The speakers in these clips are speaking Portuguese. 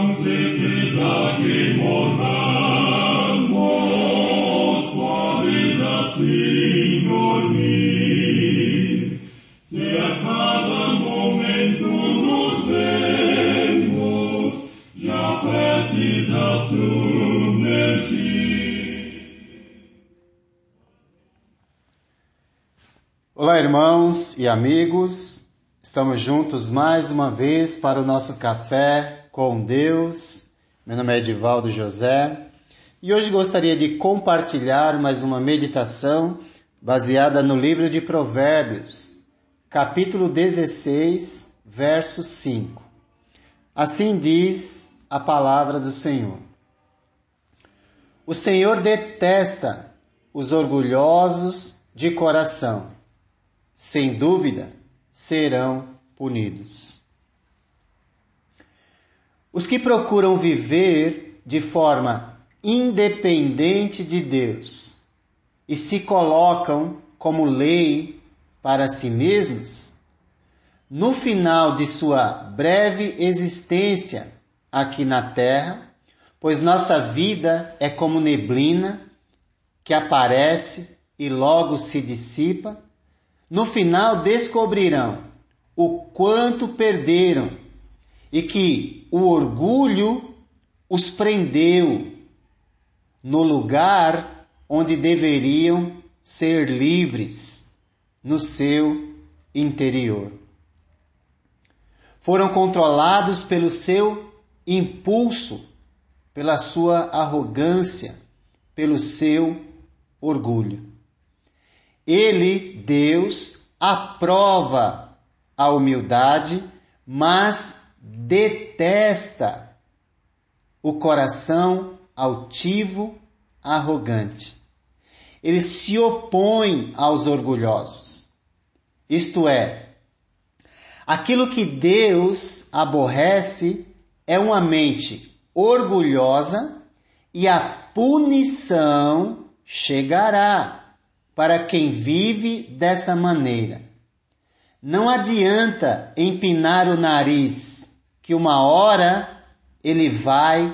não se queda que Olá, irmãos e amigos. Estamos juntos mais uma vez para o nosso café com Deus. Meu nome é Edivaldo José e hoje gostaria de compartilhar mais uma meditação baseada no livro de Provérbios, capítulo 16, verso 5. Assim diz a palavra do Senhor. O Senhor detesta os orgulhosos de coração. Sem dúvida, serão punidos. Os que procuram viver de forma independente de Deus e se colocam como lei para si mesmos, no final de sua breve existência aqui na Terra, pois nossa vida é como neblina que aparece e logo se dissipa, no final descobrirão o quanto perderam e que o orgulho os prendeu no lugar onde deveriam ser livres, no seu interior. Foram controlados pelo seu impulso, pela sua arrogância, pelo seu orgulho. Ele, Deus, aprova a humildade, mas detesta o coração altivo, arrogante. Ele se opõe aos orgulhosos. Isto é, aquilo que Deus aborrece é uma mente orgulhosa e a punição chegará para quem vive dessa maneira. Não adianta empinar o nariz, que uma hora ele vai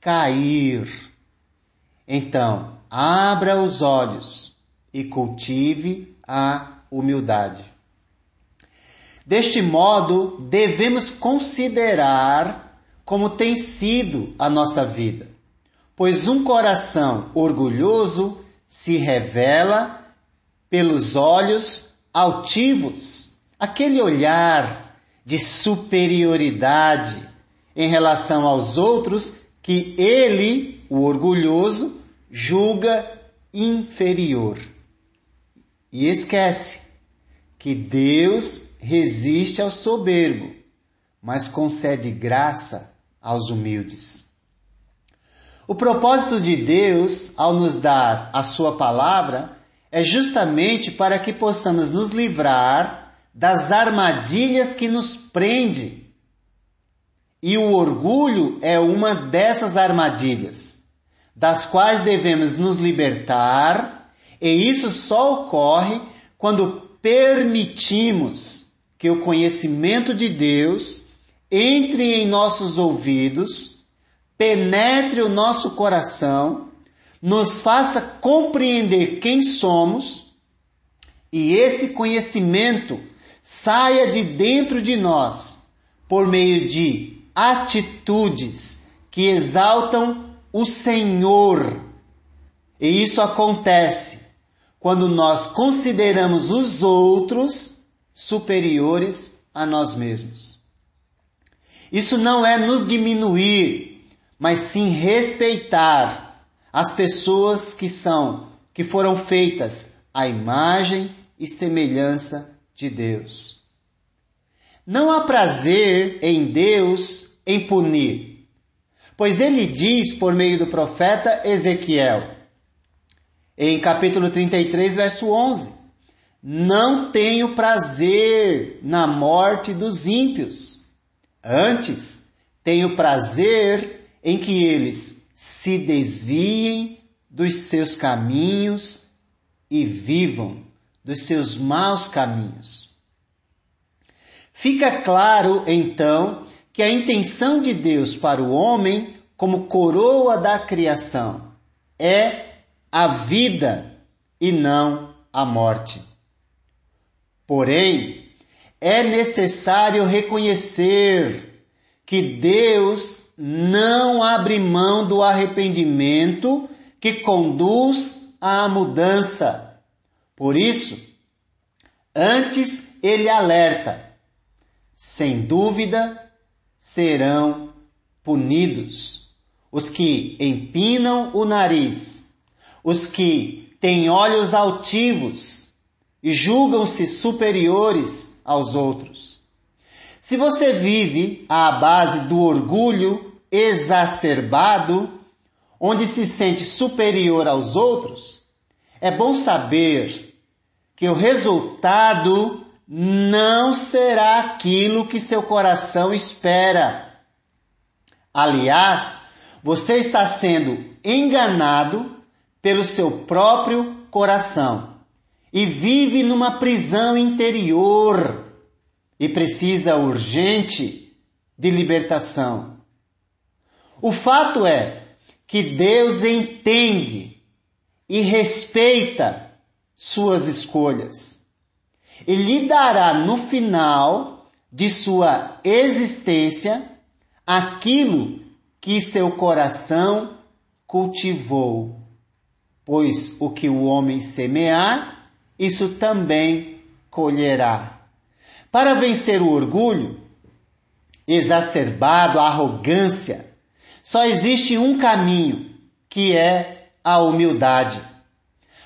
cair. Então, abra os olhos e cultive a humildade. Deste modo, devemos considerar como tem sido a nossa vida, pois um coração orgulhoso se revela pelos olhos altivos, aquele olhar de superioridade em relação aos outros que ele, o orgulhoso, julga inferior. E esquece que Deus resiste ao soberbo, mas concede graça aos humildes. O propósito de Deus, ao nos dar a Sua palavra, é justamente para que possamos nos livrar das armadilhas que nos prende. E o orgulho é uma dessas armadilhas, das quais devemos nos libertar, e isso só ocorre quando permitimos que o conhecimento de Deus entre em nossos ouvidos, penetre o nosso coração, nos faça compreender quem somos e esse conhecimento saia de dentro de nós por meio de atitudes que exaltam o Senhor. E isso acontece quando nós consideramos os outros superiores a nós mesmos. Isso não é nos diminuir, mas sim respeitar as pessoas que são, que foram feitas à imagem e semelhança de Deus. Não há prazer em Deus em punir, pois ele diz por meio do profeta Ezequiel, em capítulo 33, verso 11: não tenho prazer na morte dos ímpios. Antes, tenho prazer em que eles se desviem dos seus caminhos e vivam dos seus maus caminhos. Fica claro, então, que a intenção de Deus para o homem, como coroa da criação, é a vida e não a morte. Porém, é necessário reconhecer que Deus não abre mão do arrependimento que conduz à mudança. Por isso, antes ele alerta: sem dúvida serão punidos os que empinam o nariz, os que têm olhos altivos e julgam-se superiores aos outros. Se você vive à base do orgulho exacerbado, onde se sente superior aos outros, é bom saber que o resultado não será aquilo que seu coração espera. Aliás, você está sendo enganado pelo seu próprio coração e vive numa prisão interior e precisa urgente de libertação. O fato é que Deus entende e respeita suas escolhas. E lhe dará no final de sua existência aquilo que seu coração cultivou. Pois o que o homem semear, isso também colherá. Para vencer o orgulho exacerbado, a arrogância, só existe um caminho, que é a humildade.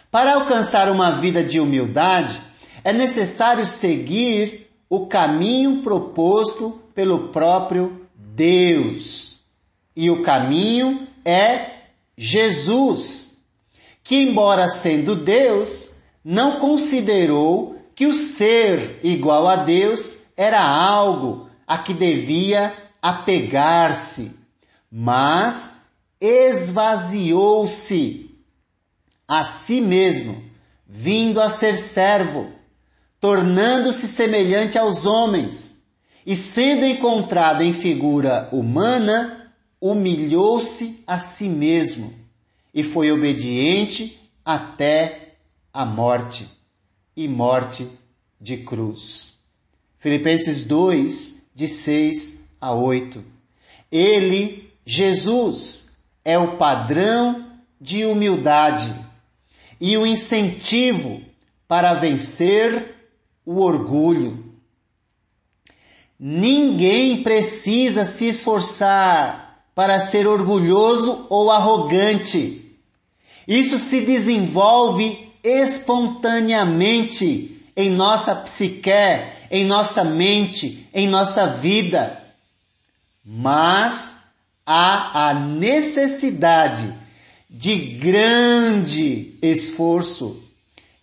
Para alcançar uma vida de humildade, é necessário seguir o caminho proposto pelo próprio Deus. E o caminho é Jesus, que, embora sendo Deus, não considerou que o ser igual a Deus era algo a que devia apegar-se mas esvaziou-se a si mesmo, vindo a ser servo, tornando-se semelhante aos homens, e sendo encontrado em figura humana, humilhou-se a si mesmo e foi obediente até a morte e morte de cruz. Filipenses 2, de 6 a 8. Ele Jesus é o padrão de humildade e o incentivo para vencer o orgulho. Ninguém precisa se esforçar para ser orgulhoso ou arrogante. Isso se desenvolve espontaneamente em nossa psique, em nossa mente, em nossa vida. Mas há a necessidade de grande esforço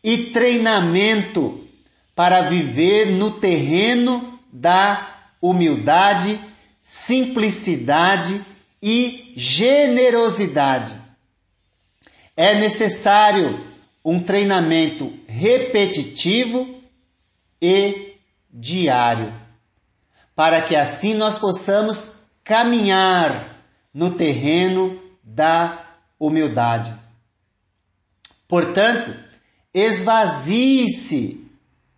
e treinamento para viver no terreno da humildade, simplicidade e generosidade. É necessário um treinamento repetitivo e diário, para que assim nós possamos caminhar no terreno da humildade. Portanto, esvazie-se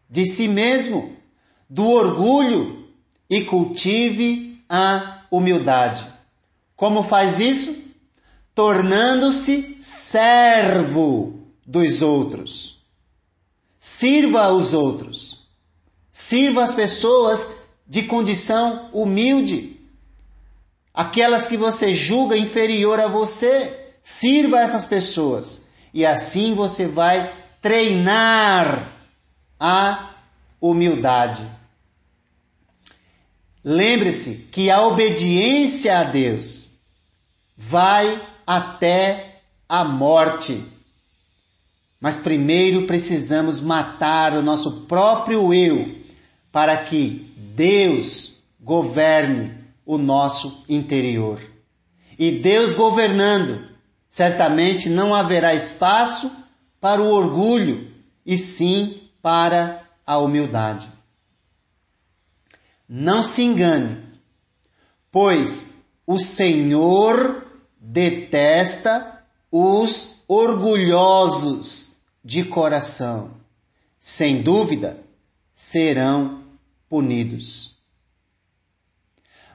de si mesmo, do orgulho e cultive a humildade. Como faz isso? Tornando-se servo dos outros. Sirva os outros. Sirva as pessoas de condição humilde aquelas que você julga inferior a você. Sirva essas pessoas. E assim você vai treinar a humildade. Lembre-se que a obediência a Deus vai até a morte. Mas primeiro precisamos matar o nosso próprio eu para que Deus governe o nosso interior. E Deus governando, certamente não haverá espaço para o orgulho, e sim para a humildade. Não se engane, pois o Senhor detesta os orgulhosos de coração. Sem dúvida, serão punidos.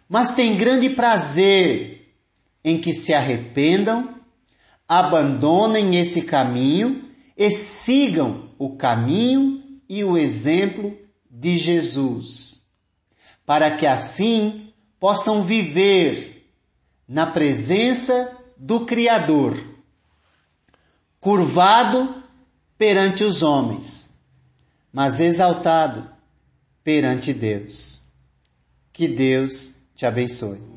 Mas tem grande prazer em que se arrependam, abandonem esse caminho e sigam o caminho e o exemplo de Jesus, para que assim possam viver na presença do Criador, curvado perante os homens, mas exaltado perante Deus. Que Deus te abençoe.